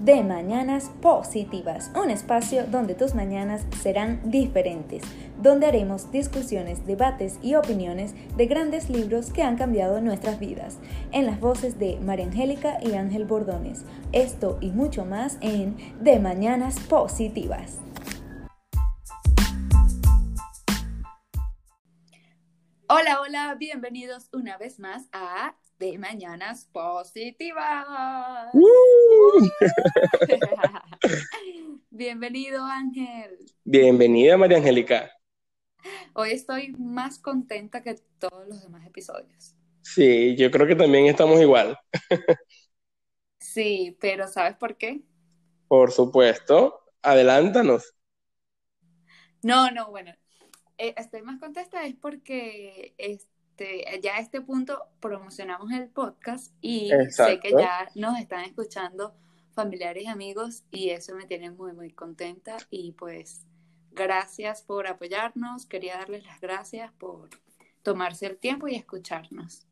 de Mañanas Positivas, un espacio donde tus mañanas serán diferentes, donde haremos discusiones, debates y opiniones de grandes libros que han cambiado nuestras vidas, en las voces de María Angélica y Ángel Bordones. Esto y mucho más en De Mañanas Positivas. Hola, hola, bienvenidos una vez más a De Mañanas Positivas. Bienvenido, Ángel. Bienvenida, María Angélica. Hoy estoy más contenta que todos los demás episodios. Sí, yo creo que también estamos igual. Sí, pero ¿sabes por qué? Por supuesto. Adelántanos. No, no, bueno, eh, estoy más contenta es porque este, ya a este punto promocionamos el podcast y sé que ya nos están escuchando familiares y amigos y eso me tiene muy, muy contenta y pues gracias por apoyarnos. Quería darles las gracias por tomarse el tiempo y escucharnos.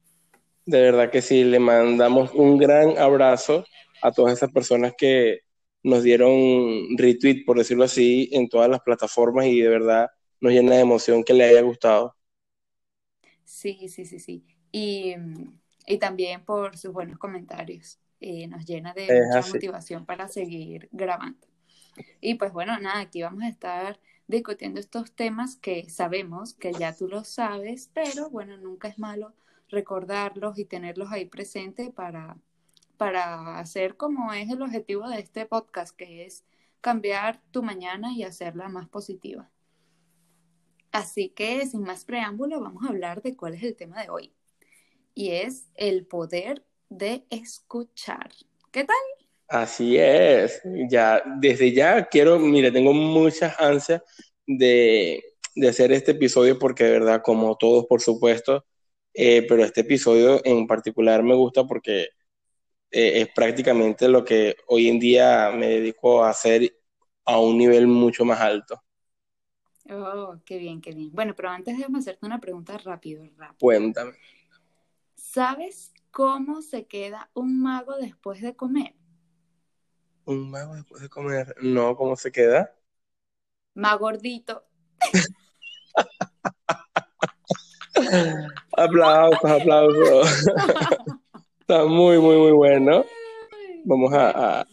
De verdad que sí, le mandamos un gran abrazo a todas esas personas que nos dieron retweet, por decirlo así, en todas las plataformas y de verdad nos llena de emoción que le haya gustado. Sí, sí, sí, sí. Y, y también por sus buenos comentarios. Eh, nos llena de mucha motivación para seguir grabando. Y pues bueno, nada, aquí vamos a estar discutiendo estos temas que sabemos que ya tú los sabes, pero bueno, nunca es malo recordarlos y tenerlos ahí presente para, para hacer como es el objetivo de este podcast, que es cambiar tu mañana y hacerla más positiva. Así que, sin más preámbulo, vamos a hablar de cuál es el tema de hoy. Y es el poder de escuchar. ¿Qué tal? Así es. Ya, desde ya quiero, mire, tengo muchas ansias de, hacer este episodio porque de verdad, como todos, por supuesto, eh, pero este episodio en particular me gusta porque eh, es prácticamente lo que hoy en día me dedico a hacer a un nivel mucho más alto. Oh, qué bien, qué bien. Bueno, pero antes déjame hacerte una pregunta rápido, rápido. Cuéntame. ¿Sabes cómo se queda un mago después de comer? ¿Un mago después de comer? No, ¿cómo se queda? Más gordito. aplausos, aplausos. Está muy, muy, muy bueno. Vamos a,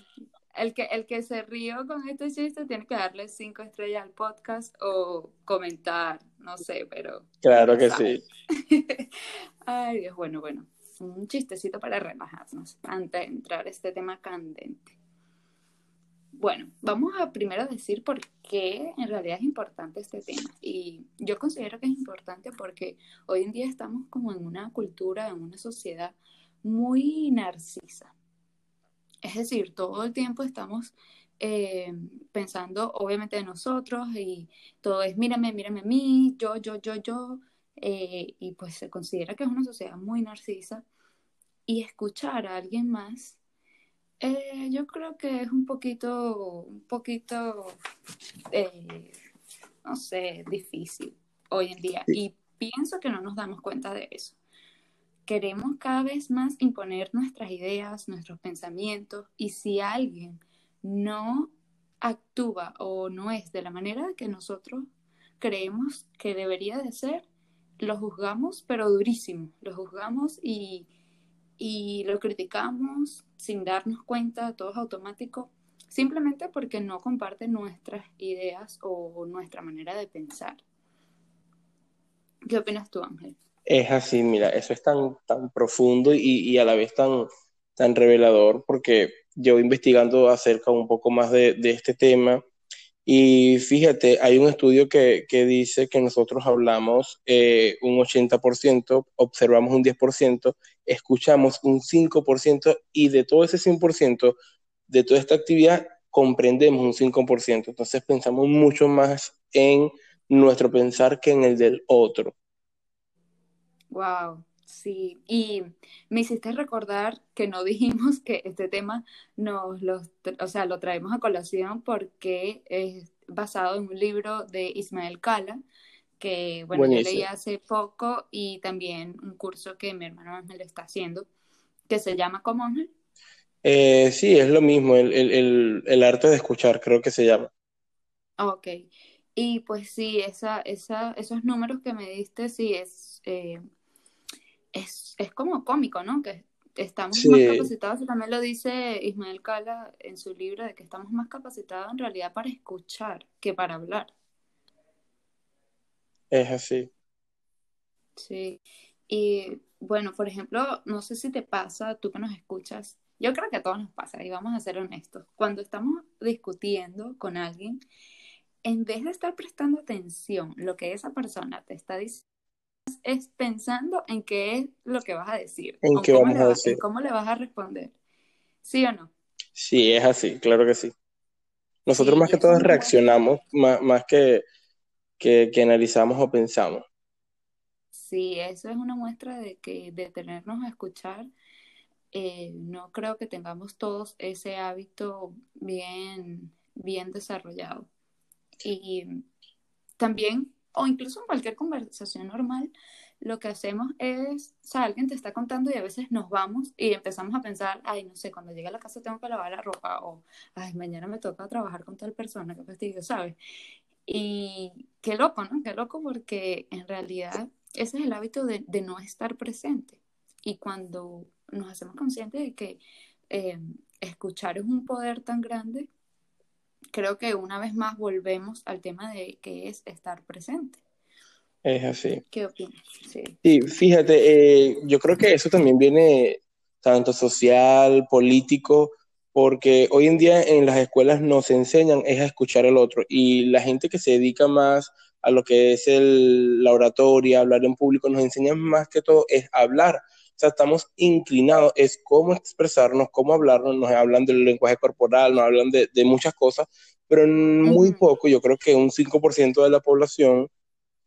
el que, el que se rió con este chiste tiene que darle cinco estrellas al podcast o comentar, no sé, pero. Claro que sí. Ay, Dios, bueno, bueno. Un chistecito para relajarnos antes de entrar a este tema candente. Bueno, vamos a primero decir por qué en realidad es importante este tema. Y yo considero que es importante porque hoy en día estamos como en una cultura, en una sociedad muy narcisa es decir, todo el tiempo estamos eh, pensando obviamente en nosotros y todo es mírame, mírame a mí, yo, yo, yo, yo, eh, y pues se considera que es una sociedad muy narcisa. Y escuchar a alguien más, eh, yo creo que es un poquito, un poquito, no sé, difícil hoy en día. Y pienso que no nos damos cuenta de eso queremos cada vez más imponer nuestras ideas, nuestros pensamientos, y si alguien no actúa o no es de la manera que nosotros creemos que debería de ser, lo juzgamos, pero durísimo, lo juzgamos y, y lo criticamos sin darnos cuenta, todo es automático, simplemente porque no comparte nuestras ideas o nuestra manera de pensar. ¿Qué opinas tú, Ángel? Es así, mira, eso es tan, tan profundo y, a la vez tan, tan revelador, porque yo investigando acerca un poco más de, este tema, y fíjate, hay un estudio que, dice que nosotros hablamos eh, un 80%, observamos un 10%, escuchamos un 5%, y de todo ese 100%, de toda esta actividad, comprendemos un 5%. Entonces pensamos mucho más en nuestro pensar que en el del otro. Wow, sí. Y me hiciste recordar que no dijimos que este tema nos lo, o sea, lo traemos a colación porque es basado en un libro de Ismael Cala, que bueno, yo leí hace poco y también un curso que mi hermano Ángel está haciendo, que se llama como Ángel. Eh, sí, es lo mismo, el, el, el, el arte de escuchar, creo que se llama. Ok. Y pues sí, esa, esa, esos números que me diste, sí, es, eh, es, es como cómico, ¿no? Que estamos más capacitados, y también lo dice Ismael Cala en su libro, de que estamos más capacitados en realidad para escuchar que para hablar. es así. Sí. Y bueno, por ejemplo, no sé si te pasa, tú que nos escuchas, yo creo que a todos nos pasa, y vamos a ser honestos, cuando estamos discutiendo con alguien, en vez de estar prestando atención lo que esa persona te está diciendo, es pensando en qué es lo que vas a decir, ¿En qué vamos a decir? en cómo le vas a responder. ¿Sí o no? Sí, es así, claro que sí. Nosotros Sí, más que eso todo nos muestra, reaccionamos, más, más que, que, que analizamos o pensamos. sí, eso es una muestra de que detenernos a escuchar, eh, no creo que tengamos todos ese hábito bien, bien desarrollado. Y también, o incluso en cualquier conversación normal, lo que hacemos es, o sea, alguien te está contando y a veces nos vamos y empezamos a pensar, ay, no sé, cuando llegue a la casa tengo que lavar la ropa o, ay, mañana me toca trabajar con tal persona, qué fastidio, ¿sabes? Y qué loco, ¿no? Qué loco porque en realidad ese es el hábito de, de no estar presente. Y cuando nos hacemos conscientes de que eh, escuchar es un poder tan grande, creo que una vez más volvemos al tema de que es estar presente. Es así. ¿Qué opinas? Sí. Sí, fíjate, eh, yo creo que eso también viene tanto social, político, porque hoy en día en las escuelas nos enseñan es a escuchar al otro y la gente que se dedica más a lo que es el, la oratoria, hablar en público, nos enseñan más que todo es hablar. Sea, estamos inclinados, es cómo expresarnos, cómo hablarnos, nos hablan del lenguaje corporal, nos hablan de, de muchas cosas, pero muy poco, yo creo que un 5% de la población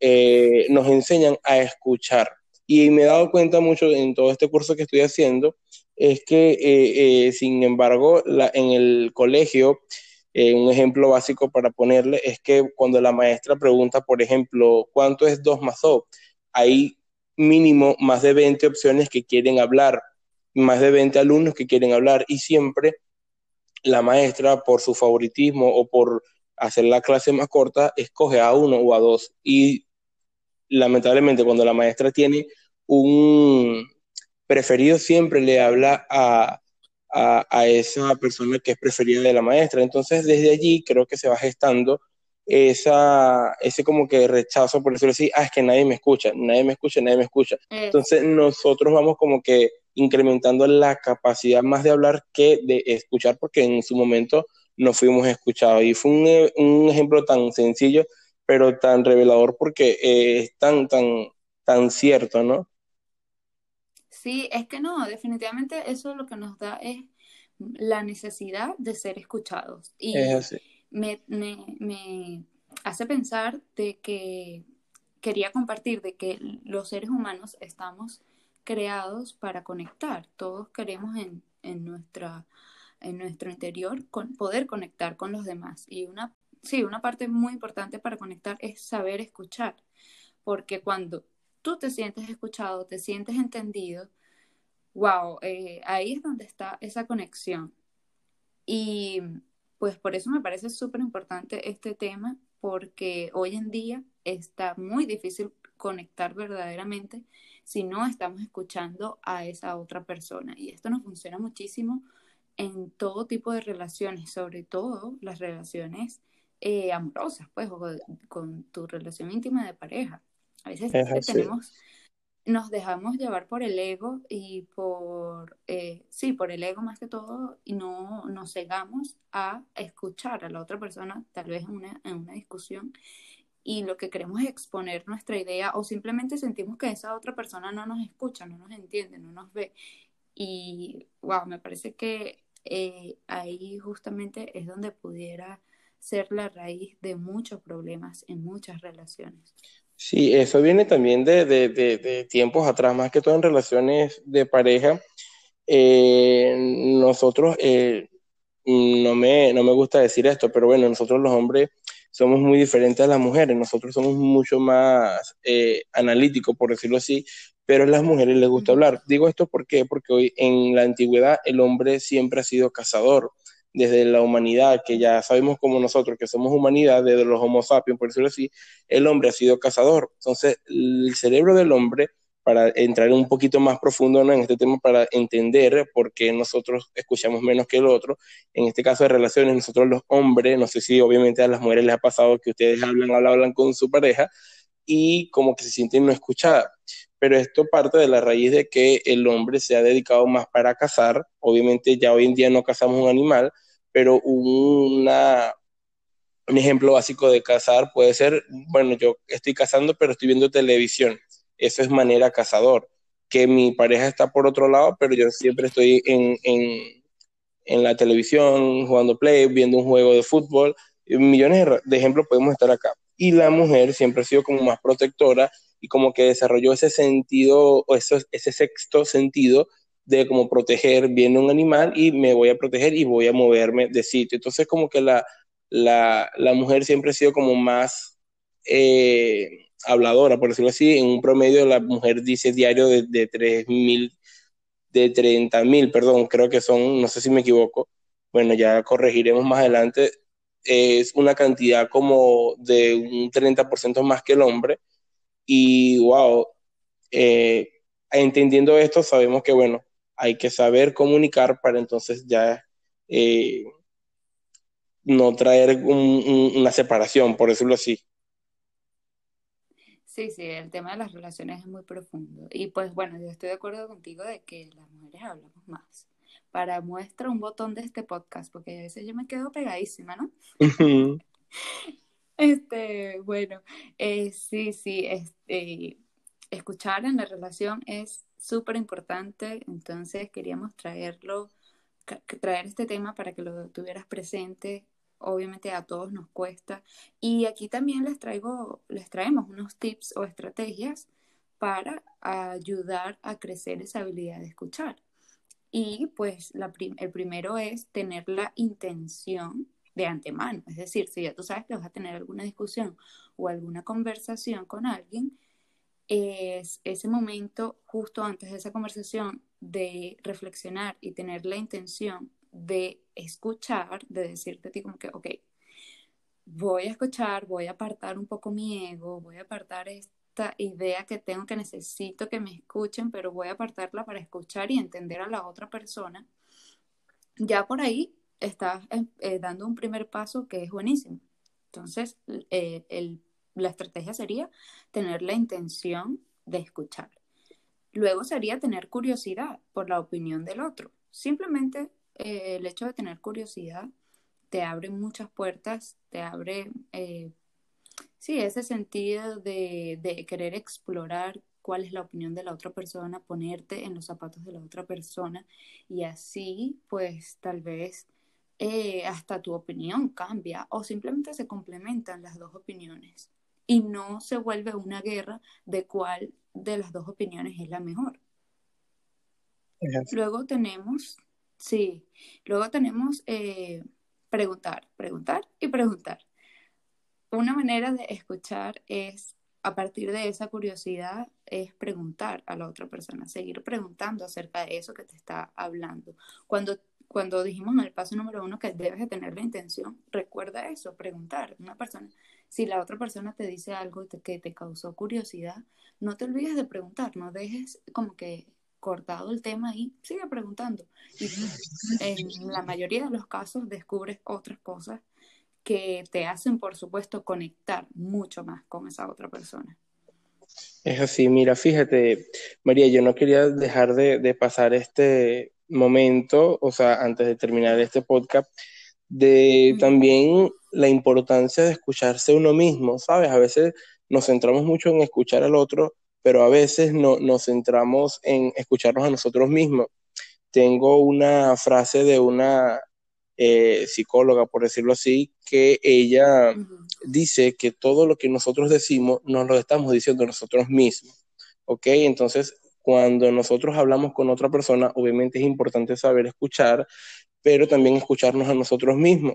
eh, nos enseñan a escuchar. Y me he dado cuenta mucho en todo este curso que estoy haciendo, es que, eh, eh, sin embargo, la, en el colegio, eh, un ejemplo básico para ponerle es que cuando la maestra pregunta, por ejemplo, ¿cuánto es 2 más 2? Hay mínimo más de 20 opciones que quieren hablar, más de 20 alumnos que quieren hablar y siempre la maestra, por su favoritismo o por hacer la clase más corta, escoge a uno o a dos. Y lamentablemente cuando la maestra tiene un preferido siempre le habla a, a, a, esa persona que es preferida de la maestra. Entonces desde allí creo que se va gestando esa, ese como que rechazo, por decirlo así, ah, es que nadie me escucha, nadie me escucha, nadie me escucha. Eso. Entonces nosotros vamos como que incrementando la capacidad más de hablar que de escuchar, porque en su momento no fuimos escuchados. Y fue un, un ejemplo tan sencillo pero tan revelador porque eh, es tan, tan, tan cierto, ¿no? Sí, es que no, definitivamente eso lo que nos da es la necesidad de ser escuchados. Es Y así. Me, me, me hace pensar de que quería compartir de que los seres humanos estamos creados para conectar. Todos queremos en, en nuestra, en nuestro interior con, poder conectar con los demás. Y una, sí, una parte muy importante para conectar es saber escuchar. Porque cuando tú te sientes escuchado, te sientes entendido, wow, eh, ahí es donde está esa conexión. Y pues por eso me parece súper importante este tema, porque hoy en día está muy difícil conectar verdaderamente si no estamos escuchando a esa otra persona. Y esto nos funciona muchísimo en todo tipo de relaciones, sobre todo las relaciones eh, amorosas, pues, o con, tu relación íntima de pareja. A veces tenemos nos dejamos llevar por el ego y por, eh, sí, por el ego más que todo, y no nos cegamos a escuchar a la otra persona, tal vez en una, en una discusión, y lo que queremos es exponer nuestra idea o simplemente sentimos que esa otra persona no nos escucha, no nos entiende, no nos ve. Y, wow, me parece que eh, ahí justamente es donde pudiera ser la raíz de muchos problemas en muchas relaciones. Sí, eso viene también de, de, de, de tiempos atrás, más que todo en relaciones de pareja. Eh, nosotros, eh, no me, no me gusta decir esto, pero bueno, nosotros los hombres somos muy diferentes a las mujeres, nosotros somos mucho más eh, analíticos, por decirlo así, pero a las mujeres les gusta hablar. Digo esto ¿por qué? porque hoy en la antigüedad el hombre siempre ha sido cazador. Desde la humanidad, que ya sabemos como nosotros que somos humanidad, desde los Homo sapiens, por decirlo así, el hombre ha sido cazador. Entonces, el cerebro del hombre para entrar un poquito más profundo en este tema, para entender por qué nosotros escuchamos menos que el otro. En este caso de relaciones, nosotros los hombres, no sé si obviamente a las mujeres les ha pasado que ustedes hablan, hablan, hablan con su pareja y como que se sienten no escuchadas. Pero esto parte de la raíz de que el hombre se ha dedicado más para cazar. Obviamente ya hoy en día no cazamos un animal, pero una, un ejemplo básico de cazar puede ser, bueno, yo estoy cazando, pero estoy viendo televisión eso es manera cazador. Que mi pareja está por otro lado, pero yo siempre estoy en, en, la televisión, jugando play, viendo un juego de fútbol. Millones de ejemplos podemos estar acá. Y la mujer siempre ha sido como más protectora y como que desarrolló ese sentido, o ese, ese sexto sentido de como proteger, viendo un animal y me voy a proteger y voy a moverme de sitio. Entonces como que la, la, la mujer siempre ha sido como más... Eh, habladora, por decirlo así, en un promedio la mujer dice diario de, de 3.000, de 30.000, perdón, creo que son, no sé si me equivoco, bueno, ya corregiremos más adelante, es una cantidad como de un 30% más que el hombre, y wow, eh, entendiendo esto, sabemos que, bueno, hay que saber comunicar para entonces ya eh, no traer una separación, por decirlo así. Sí, sí, el tema de las relaciones es muy profundo. Y pues bueno, yo estoy de acuerdo contigo de que las mujeres hablamos más. Para muestra un botón de este podcast, porque a veces yo me quedo pegadísima, ¿no? este, bueno, eh, sí, sí, este, escuchar en la relación es súper importante, entonces queríamos traerlo, traer este tema para que lo tuvieras presente obviamente a todos nos cuesta. Y aquí también les traigo, les traemos unos tips o estrategias para ayudar a crecer esa habilidad de escuchar. Y pues el primero es tener la intención de antemano. Es decir, si ya tú sabes que vas a tener alguna discusión o alguna conversación con alguien, es ese momento justo antes de esa conversación de reflexionar y tener la intención de escuchar, de decirte a ti como que, ok, voy a escuchar, voy a apartar un poco mi ego, voy a apartar esta idea que tengo que necesito que me escuchen, pero voy a apartarla para escuchar y entender a la otra persona. Ya por ahí estás eh, eh, dando un primer paso que es buenísimo. Entonces, eh, la estrategia sería tener la intención de escuchar. Luego sería tener curiosidad por la opinión del otro. Simplemente el hecho de tener curiosidad te abre muchas puertas, te abre, sí, ese sentido de, de querer explorar cuál es la opinión de la otra persona, ponerte en los zapatos de la otra persona y así, pues tal vez eh, hasta tu opinión cambia o simplemente se complementan las dos opiniones y no se vuelve una guerra de cuál de las dos opiniones es la mejor. Luego tenemos Sí, luego tenemos eh, preguntar, preguntar y preguntar. Una manera de escuchar es, a partir de esa curiosidad, es preguntar a la otra persona, seguir preguntando acerca de eso que te está hablando. Cuando, cuando dijimos en el paso número uno que debes de tener la intención, recuerda eso, preguntar. Una persona, si la otra persona te dice algo que te causó curiosidad, no te olvides de preguntar, no dejes como que cortado el tema y sigue preguntando. Y en la mayoría de los casos descubres otras cosas que te hacen, por supuesto, conectar mucho más con esa otra persona. Es así, mira, fíjate, María, yo no quería dejar de, pasar este momento, o sea, antes de terminar este podcast, de también la importancia de escucharse uno mismo, ¿sabes? A veces nos centramos mucho en escuchar al otro, pero a veces no, nos centramos en escucharnos a nosotros mismos. Tengo una frase de una eh, psicóloga, por decirlo así, que ella dice que todo lo que nosotros decimos nos lo estamos diciendo nosotros mismos. ¿Ok? Entonces, cuando nosotros hablamos con otra persona, obviamente es importante saber escuchar, pero también escucharnos a nosotros mismos.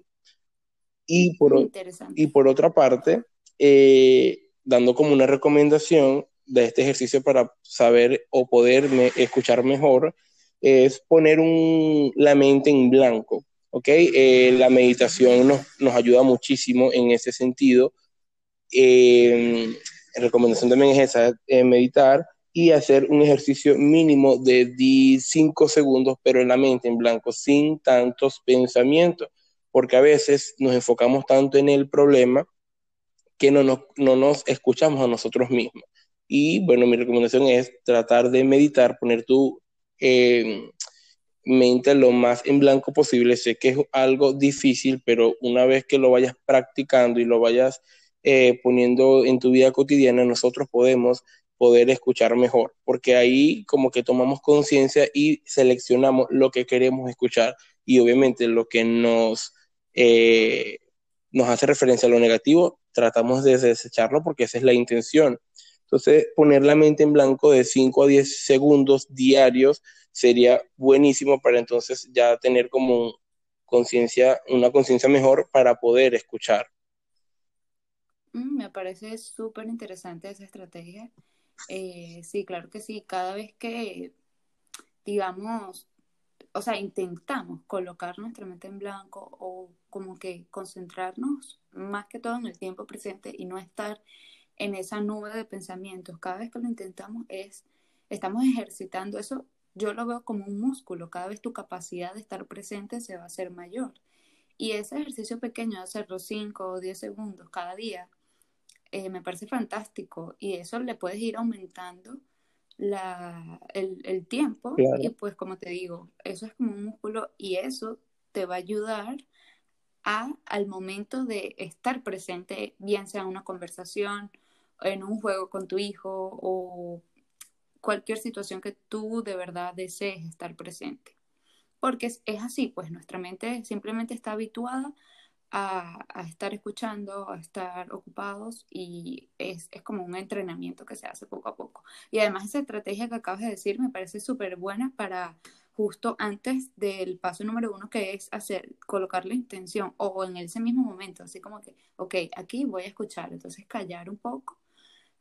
Y por, y por otra parte, eh, dando como una recomendación, de este ejercicio para saber o poderme escuchar mejor es poner un, la mente en blanco. ¿Ok? Eh, la meditación nos, nos, ayuda muchísimo en ese sentido. Eh, recomendación también es esa, eh, meditar y hacer un ejercicio mínimo de 5 segundos, pero en la mente en blanco, sin tantos pensamientos, porque a veces nos enfocamos tanto en el problema que no nos, no nos escuchamos a nosotros mismos. Y bueno, mi recomendación es tratar de meditar, poner tu eh, mente lo más en blanco posible. Sé que es algo difícil, pero una vez que lo vayas practicando y lo vayas eh, poniendo en tu vida cotidiana, nosotros podemos poder escuchar mejor, porque ahí como que tomamos conciencia y seleccionamos lo que queremos escuchar y obviamente lo que nos, eh, nos hace referencia a lo negativo, tratamos de desecharlo porque esa es la intención. Entonces, poner la mente en blanco de 5 a 10 segundos diarios sería buenísimo para entonces ya tener como conciencia, una conciencia mejor para poder escuchar. Mm, me parece súper interesante esa estrategia. Eh, sí, claro que sí. Cada vez que, digamos, o sea, intentamos colocar nuestra mente en blanco o como que concentrarnos más que todo en el tiempo presente y no estar en esa nube de pensamientos. Cada vez que lo intentamos es, estamos ejercitando eso. Yo lo veo como un músculo. Cada vez tu capacidad de estar presente se va a hacer mayor. Y ese ejercicio pequeño de hacerlo 5 o 10 segundos cada día eh, me parece fantástico y eso le puedes ir aumentando la, el, tiempo y pues como te digo, eso es como un músculo y eso te va a ayudar a, al momento de estar presente, bien sea en una conversación, en un juego con tu hijo o cualquier situación que tú de verdad desees estar presente. Porque es, es así, pues nuestra mente simplemente está habituada a, estar escuchando, a estar ocupados y es, como un entrenamiento que se hace poco a poco. Y además esa estrategia que acabas de decir me parece súper buena para justo antes del paso número uno que es hacer, colocar la intención o en ese mismo momento, así como que, ok, aquí voy a escuchar, entonces callar un poco.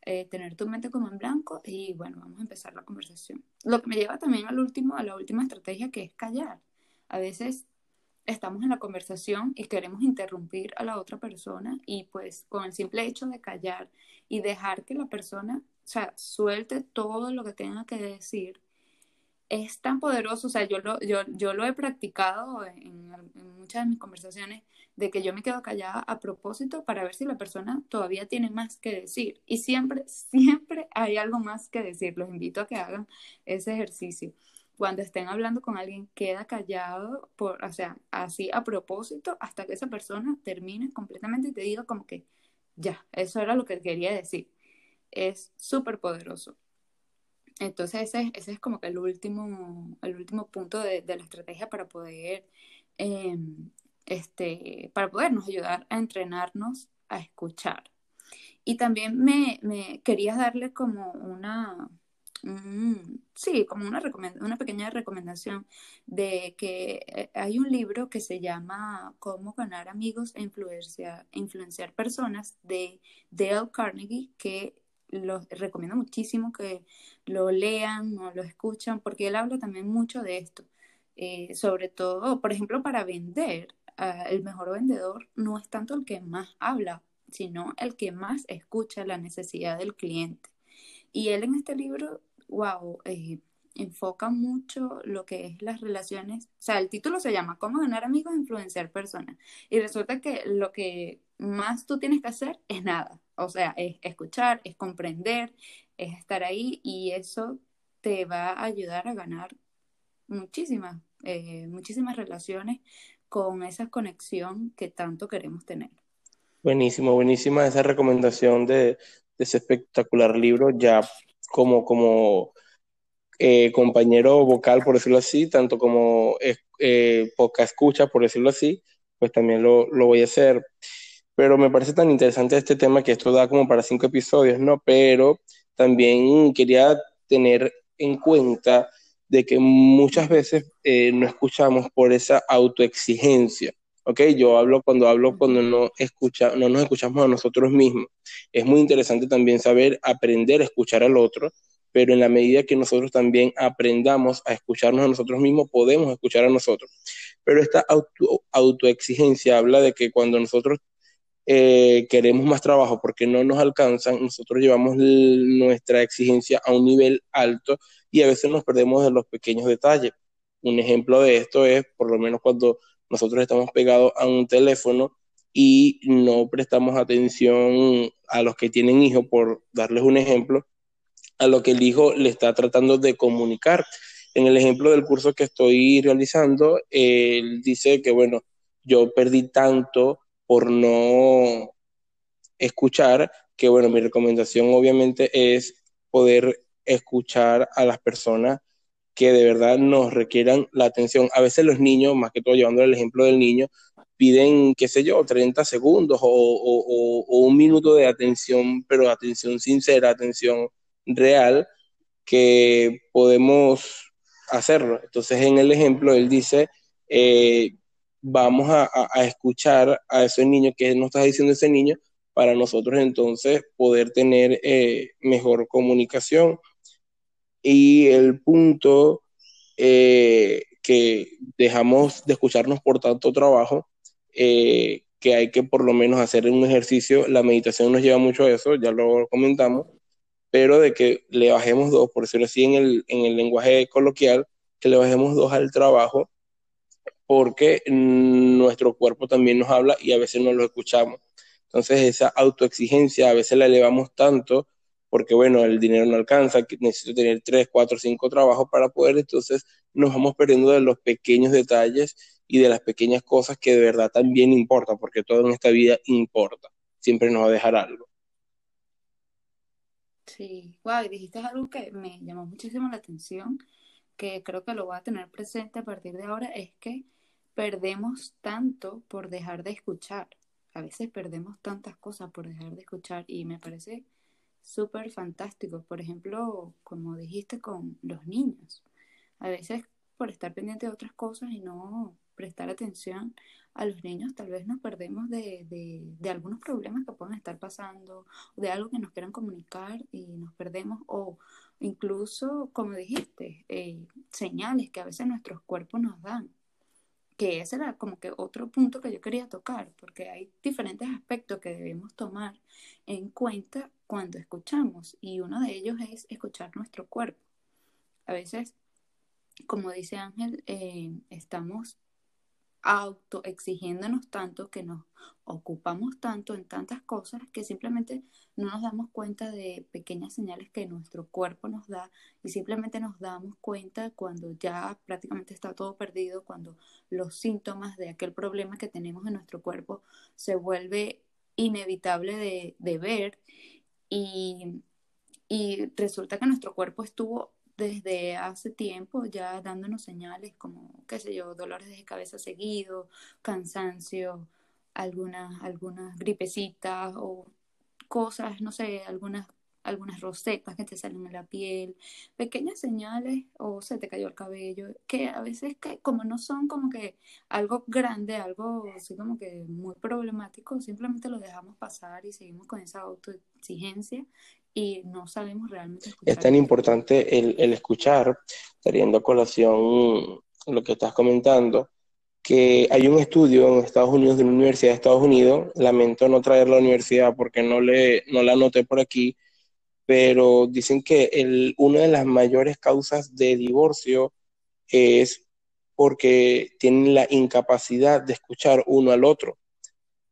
Eh, tener tu mente como en blanco y bueno, vamos a empezar la conversación. Lo que me lleva también al último, a la última estrategia que es callar. A veces estamos en la conversación y queremos interrumpir a la otra persona y pues con el simple hecho de callar y dejar que la persona, sea, suelte todo lo que tenga que decir, es tan poderoso, o sea, yo lo, yo, yo lo he practicado en, muchas de mis conversaciones, de que yo me quedo callada a propósito para ver si la persona todavía tiene más que decir. Y siempre, siempre hay algo más que decir. Los invito a que hagan ese ejercicio cuando estén hablando con alguien, queda callado, por, o sea, así a propósito, hasta que esa persona termine completamente y te diga como que, ya, eso era lo que quería decir. Es súper poderoso. Entonces ese, ese, es como que el último, el último punto de, la estrategia para poder, em, este, para podernos ayudar a entrenarnos a escuchar. Y también me, me darle como una, sí, como una, una pequeña recomendación de que eh, hay un libro que se llama Cómo ganar amigos e influenciar, influenciar personas de Dale Carnegie, que lo recomiendo muchísimo que lo lean o lo escuchan, porque él habla también mucho de esto. Eh, sobre todo, por ejemplo, para vender, ah, el mejor vendedor no es tanto el que más habla, sino el que más escucha la necesidad del cliente. Y él en este libro wow, eh, enfoca mucho lo que es las relaciones. O sea, el título se llama Cómo ganar amigos e influenciar personas. Y resulta que lo que más tú tienes que hacer es nada. O sea, es escuchar, es comprender, es estar ahí y eso te va a ayudar a ganar muchísimas, eh, muchísimas relaciones con esa conexión que tanto queremos tener. Buenísimo, buenísima esa recomendación de, ese espectacular libro. Ya como, como eh, compañero vocal, por decirlo así, tanto como eh, poca escucha, por decirlo así, pues también lo, lo, voy a hacer. Pero me parece tan interesante este tema que esto da como para cinco episodios, ¿no? Pero también quería tener en cuenta de que muchas veces eh, no escuchamos por esa autoexigencia, ¿ok? Yo hablo cuando hablo cuando no, escucha, no nos escuchamos a nosotros mismos. Es muy interesante también saber aprender a escuchar al otro, pero en la medida que nosotros también aprendamos a escucharnos a nosotros mismos, podemos escuchar a nosotros. Pero esta auto, autoexigencia habla de que cuando nosotros eh, queremos más trabajo porque no nos alcanzan, nosotros llevamos nuestra exigencia a un nivel alto y a veces nos perdemos de los pequeños detalles. Un ejemplo de esto es, por lo menos cuando nosotros estamos pegados a un teléfono y no prestamos atención a los que tienen hijos, por darles un ejemplo, a lo que el hijo le está tratando de comunicar. En el ejemplo del curso que estoy realizando, él dice que, bueno, yo perdí tanto por no escuchar, que, bueno, mi recomendación obviamente es poder escuchar a las personas que de verdad nos requieran la atención. A veces los niños, más que todo llevando el ejemplo del niño, piden, qué sé yo, 30 segundos o, un minuto de atención, pero atención sincera, atención real, que podemos hacerlo. Entonces, en el ejemplo, él dice, eh, vamos a, escuchar a ese niño, que nos está diciendo ese niño, para nosotros entonces poder tener eh, mejor comunicación. Y el punto eh, que dejamos de escucharnos por tanto trabajo, eh, que hay que por lo menos hacer un ejercicio, la meditación nos lleva mucho a eso, ya lo comentamos, pero de que le bajemos dos, por decirlo así en el, en el lenguaje coloquial, que le bajemos dos al trabajo, porque nuestro cuerpo también nos habla y a veces no lo escuchamos. Entonces esa autoexigencia a veces la elevamos tanto porque bueno, el dinero no alcanza, necesito tener tres, cuatro, cinco trabajos para poder, entonces nos vamos perdiendo de los pequeños detalles y de las pequeñas cosas que de verdad también importan, porque todo en esta vida importa, siempre nos va a dejar algo. Sí, wow, dijiste algo que me llamó muchísimo la atención, que creo que lo voy a tener presente a partir de ahora, es que perdemos tanto por dejar de escuchar. A veces perdemos tantas cosas por dejar de escuchar y me parece súper fantásticos. Por ejemplo, como dijiste con los niños. A veces por estar pendiente de otras cosas y no prestar atención a los niños, tal vez nos perdemos de, de, algunos problemas que pueden estar pasando, de algo que nos quieran comunicar y nos perdemos, o incluso, como dijiste, eh, señales que a veces nuestros cuerpos nos dan que ese era como que otro punto que yo quería tocar, porque hay diferentes aspectos que debemos tomar en cuenta cuando escuchamos, y uno de ellos es escuchar nuestro cuerpo. A veces, como dice Ángel, eh, estamos autoexigiéndonos tanto, que nos ocupamos tanto en tantas cosas que simplemente no nos damos cuenta de pequeñas señales que nuestro cuerpo nos da y simplemente nos damos cuenta cuando ya prácticamente está todo perdido, cuando los síntomas de aquel problema que tenemos en nuestro cuerpo se vuelve inevitable de, ver. Y resulta que nuestro cuerpo estuvo desde hace tiempo ya dándonos señales como, qué sé yo, dolores de cabeza seguido, cansancio, algunas, algunas gripecitas o cosas, no sé, algunas algunas rosetas que te salen en la piel, pequeñas señales o se te cayó el cabello, que a veces que como no son como que algo grande, algo así como que muy problemático, simplemente lo dejamos pasar y seguimos con esa autoexigencia y no sabemos realmente escuchar. Es tan importante el, el escuchar, teniendo colación lo que estás comentando, que hay un estudio en Estados Unidos de una universidad de Estados Unidos, lamento no traer la universidad porque no, le, no la anoté por aquí, pero dicen que el, una de las mayores causas de divorcio es porque tienen la incapacidad de escuchar uno al otro.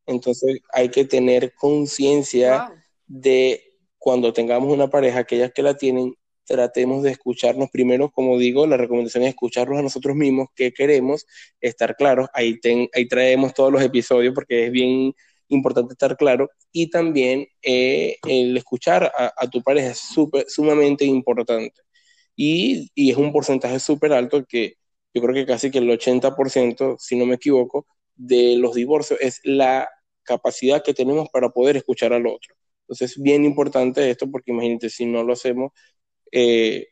Entonces hay que tener conciencia de cuando tengamos una pareja, aquellas que la tienen, tratemos de escucharnos primero, como digo, la recomendación es escucharnos a nosotros mismos, qué queremos, estar claros, ahí, ahí traemos todos los episodios porque es bien importante estar claro. Y también eh, el escuchar a, tu pareja es super, sumamente importante. Y, y es un porcentaje súper alto que yo creo que casi que el 80%, si no me equivoco, de los divorcios es la capacidad que tenemos para poder escuchar al otro. Entonces es bien importante esto porque imagínate, si no lo hacemos, eh,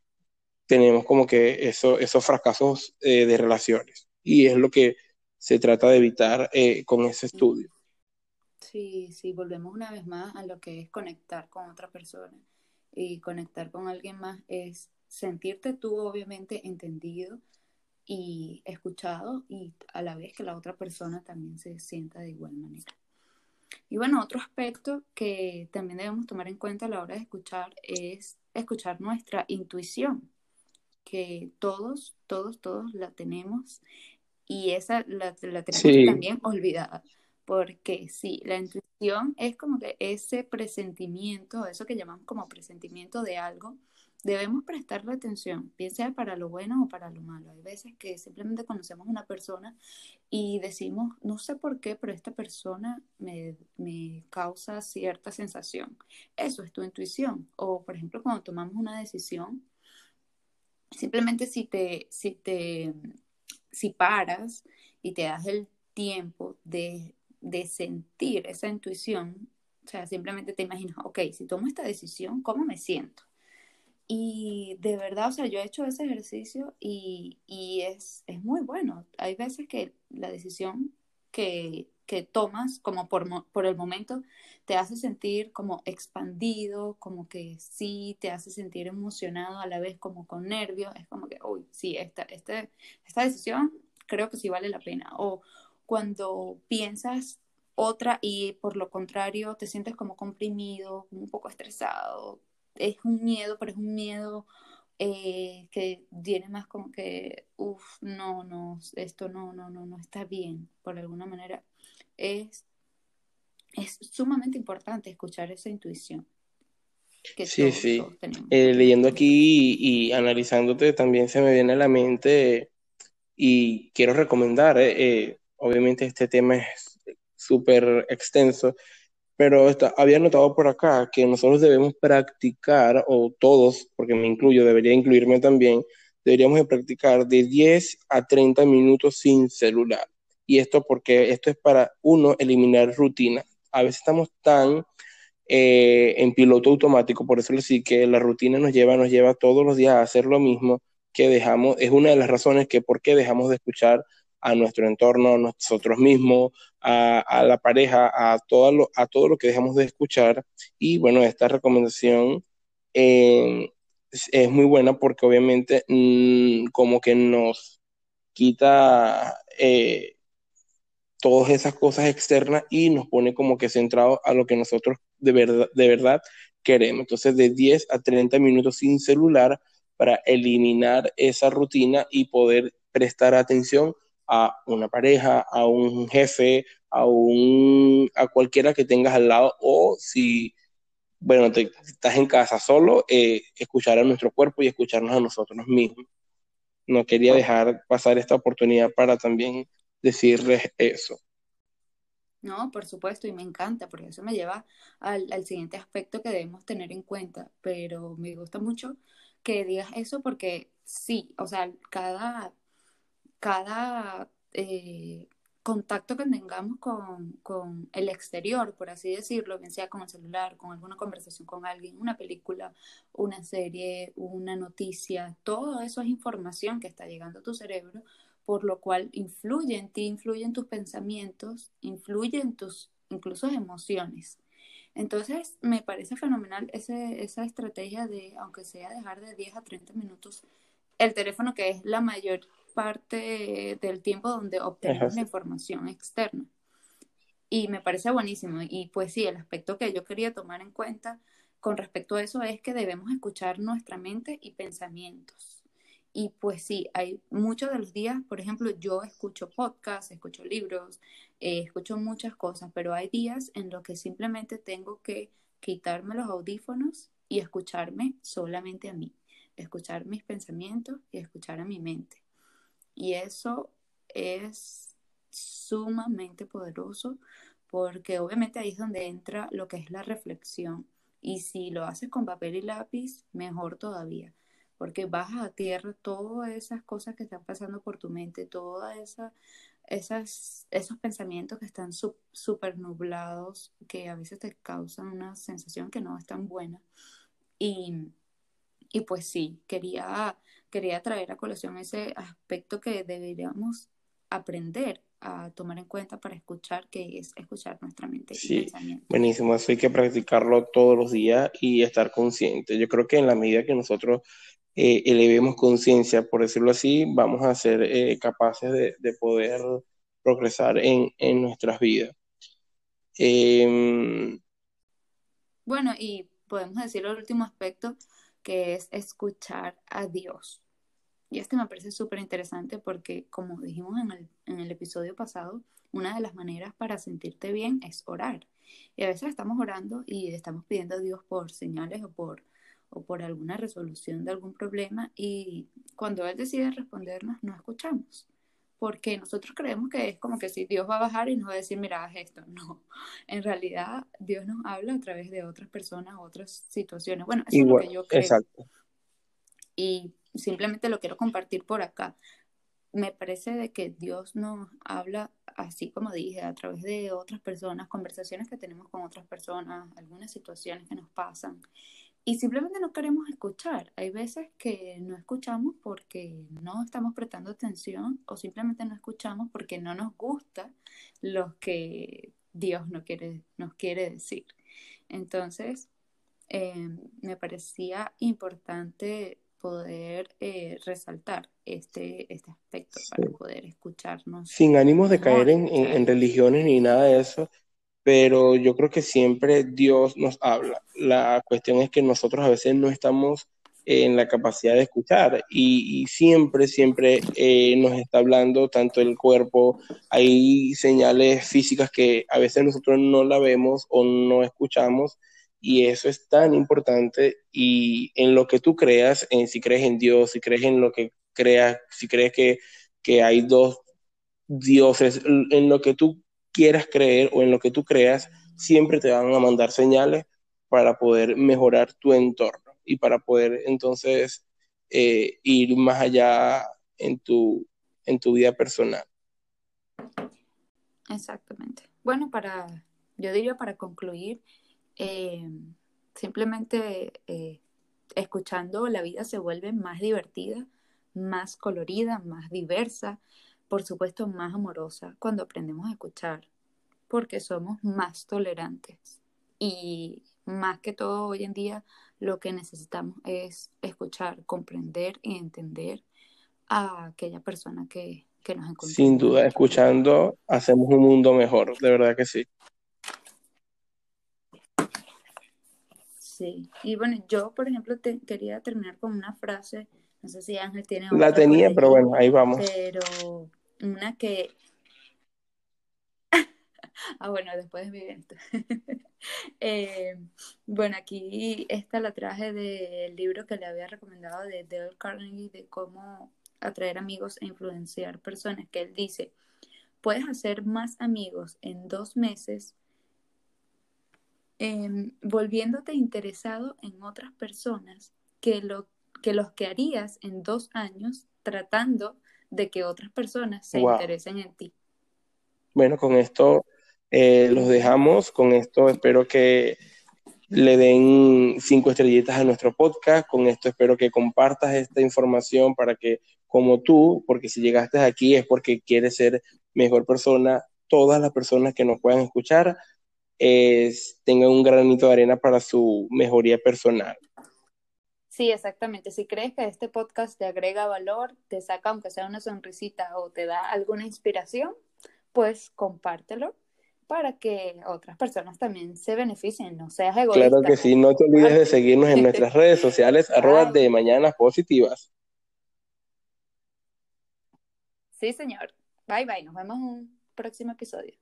tenemos como que eso, esos fracasos eh, de relaciones. Y es lo que se trata de evitar eh, con ese estudio. Sí, sí, volvemos una vez más a lo que es conectar con otra persona. Y conectar con alguien más es sentirte tú obviamente entendido y escuchado y a la vez que la otra persona también se sienta de igual manera. Y bueno, otro aspecto que también debemos tomar en cuenta a la hora de escuchar es escuchar nuestra intuición, que todos, todos, todos la tenemos y esa la, tenemos también olvidada. Porque sí, la intuición es como que ese presentimiento, eso que llamamos como presentimiento de algo, debemos prestarle atención, bien sea para lo bueno o para lo malo. Hay veces que simplemente conocemos a una persona y decimos, no sé por qué, pero esta persona me, me, causa cierta sensación. Eso es tu intuición. O, por ejemplo, cuando tomamos una decisión, simplemente si te, si te, si paras y te das el tiempo de, de sentir esa intuición, o sea, simplemente te imaginas, ok, si tomo esta decisión, ¿cómo me siento? Y de verdad, o sea, yo he hecho ese ejercicio y, es, muy bueno. Hay veces que la decisión que, tomas, como por, por el momento, te hace sentir como expandido, como que sí, te hace sentir emocionado a la vez como con nervios. Es como que, uy, sí, esta, este, esta decisión creo que sí vale la pena. O cuando piensas otra y por lo contrario te sientes como comprimido, un poco estresado, es un miedo, pero es un miedo eh, que viene más como que, uff, no, no, esto no, no, no, no está bien, por alguna manera. Es, es sumamente importante escuchar esa intuición. sí, sí. Eh, leyendo aquí y, analizándote también se me viene a la mente y quiero recomendar, eh, obviamente este tema es súper extenso, pero había notado por acá que nosotros debemos practicar, o todos, porque me incluyo, debería incluirme también, deberíamos de practicar de 10 a 30 minutos sin celular. Y esto porque esto es para, uno, eliminar rutina. A veces estamos tan eh, en piloto automático, por eso sí que la rutina nos lleva, nos lleva todos los días a hacer lo mismo, que dejamos, es una de las razones que por qué dejamos de escuchar a nuestro entorno, a nosotros mismos, a, la pareja, a todo, lo, a todo lo que dejamos de escuchar. Y bueno, esta recomendación eh, es, muy buena porque obviamente mm, como que nos quita eh, todas esas cosas externas y nos pone como que centrado a lo que nosotros de de verdad queremos. Entonces, de 10 a 30 minutos sin celular para eliminar esa rutina y poder prestar atención a una pareja, a un jefe, a, un, a cualquiera que tengas al lado o si, bueno, te, estás en casa solo, eh, escuchar a nuestro cuerpo y escucharnos a nosotros mismos. No quería dejar pasar esta oportunidad para también decirles eso. No, por supuesto, y me encanta, porque eso me lleva al, al, siguiente aspecto que debemos tener en cuenta, pero me gusta mucho que digas eso porque sí, o sea, cada, cada eh, contacto que tengamos con, el exterior, por así decirlo, bien sea con el celular, con alguna conversación con alguien, una película, una serie, una noticia, todo eso es información que está llegando a tu cerebro, por lo cual influye en ti, influye en tus pensamientos, influye en tus incluso emociones. Entonces, me parece fenomenal ese, esa estrategia de, aunque sea dejar de 10 a 30 minutos el teléfono, que es la mayor parte del tiempo donde obtenemos la información externa. Y me parece buenísimo. Y pues sí, el aspecto que yo quería tomar en cuenta con respecto a eso es que debemos escuchar nuestra mente y pensamientos. Y pues sí, hay muchos de los días, por ejemplo, yo escucho podcasts, escucho libros, eh, escucho muchas cosas, pero hay días en los que simplemente tengo que quitarme los audífonos y escucharme solamente a mí, escuchar mis pensamientos y escuchar a mi mente. Y eso es sumamente poderoso porque obviamente ahí es donde entra lo que es la reflexión. Y si lo haces con papel y lápiz, mejor todavía, porque bajas a tierra todas esas cosas que están pasando por tu mente, todas esas, esos pensamientos que están súper nublados, que a veces te causan una sensación que no es tan buena. Y, y pues sí, quería quería traer a colación ese aspecto que deberíamos aprender a tomar en cuenta para escuchar, que es escuchar nuestra mente sí, y pensamiento. Buenísimo, eso hay que practicarlo todos los días y estar consciente. Yo creo que en la medida que nosotros eh, elevemos conciencia, por decirlo así, vamos a ser eh, capaces de, de, poder progresar en, en nuestras vidas. Em, bueno, y podemos decir el último aspecto, que es escuchar a Dios. Y este me parece súper interesante porque, como dijimos en el, en el episodio pasado, una de las maneras para sentirte bien es orar. Y a veces estamos orando y estamos pidiendo a Dios por señales o por, o por alguna resolución de algún problema y cuando Él decide respondernos no escuchamos porque nosotros creemos que es como que si Dios va a bajar y nos va a decir, mira, haz esto. No, en realidad Dios nos habla a través de otras personas, otras situaciones. Bueno, eso es lo que yo creo. Exacto. Y simplemente lo quiero compartir por acá. Me parece de que Dios nos habla, así como dije, a través de otras personas, conversaciones que tenemos con otras personas, algunas situaciones que nos pasan y simplemente no queremos escuchar. Hay veces que no escuchamos porque no estamos prestando atención o simplemente no escuchamos porque no nos gusta lo que Dios no quiere, nos quiere decir. Entonces, em, me parecía importante poder eh, resaltar este, este aspecto para poder escucharnos. Sin ánimos de caer en, en religiones ni nada de eso, pero yo creo que siempre Dios nos habla. La cuestión es que nosotros a veces no estamos en la capacidad de escuchar y, siempre, siempre eh, nos está hablando tanto el cuerpo, hay señales físicas que a veces nosotros no la vemos o no escuchamos y eso es tan importante y en lo que tú creas, en si crees en Dios, si crees en lo que creas, si crees que, que hay dos dioses, en lo que tú quieras creer o en lo que tú creas, siempre te van a mandar señales para poder mejorar tu entorno y para poder entonces eh, ir más allá en tu, en tu vida personal. Exactamente. Bueno, para, yo diría para concluir, eh, simplemente eh, escuchando la vida se vuelve más divertida, más colorida, más diversa, por supuesto, más amorosa cuando aprendemos a escuchar, porque somos más tolerantes. Y más que todo hoy en día, lo que necesitamos es escuchar, comprender y entender a aquella persona que, que nos encontramos. Sin duda, escuchando hacemos un mundo mejor, de verdad que sí. Sí, y bueno, yo, por ejemplo, te, quería terminar con una frase no sé si Ángel tiene La tenía, pero bueno, ahí vamos. Pero una que. ah, bueno, después de mi evento. Eh, bueno, aquí esta la traje del libro que le había recomendado de Dale Carnegie de cómo atraer amigos e influenciar personas, que él dice, puedes hacer más amigos en dos meses em, volviéndote interesado en otras personas que lo que los que harías en dos años tratando de que otras personas se interesen en ti. Bueno, con esto eh, los dejamos. Con esto espero que le den cinco estrellitas a nuestro podcast. Con esto espero que compartas esta información para que, como tú, porque si llegaste aquí es porque quieres ser mejor persona, todas las personas que nos puedan escuchar tengan un granito de arena para su mejoría personal. Sí, exactamente. Si crees que este podcast te agrega valor, te saca aunque sea una sonrisita o te da alguna inspiración, pues compártelo para que otras personas también se beneficien, no seas egoísta. Claro que sí, no te olvides de seguirnos en nuestras redes sociales, arroba de mañanas positivas. Sí, señor. Bye bye, nos vemos en un próximo episodio.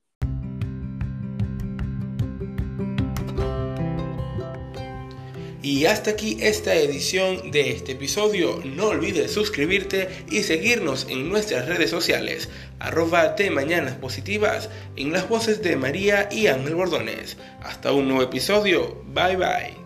Y hasta aquí esta edición de este episodio. No olvides suscribirte y seguirnos en nuestras redes sociales, arroba de Mañanas Positivas, en las voces de María y Ángel Bordones. Hasta un nuevo episodio. Bye bye.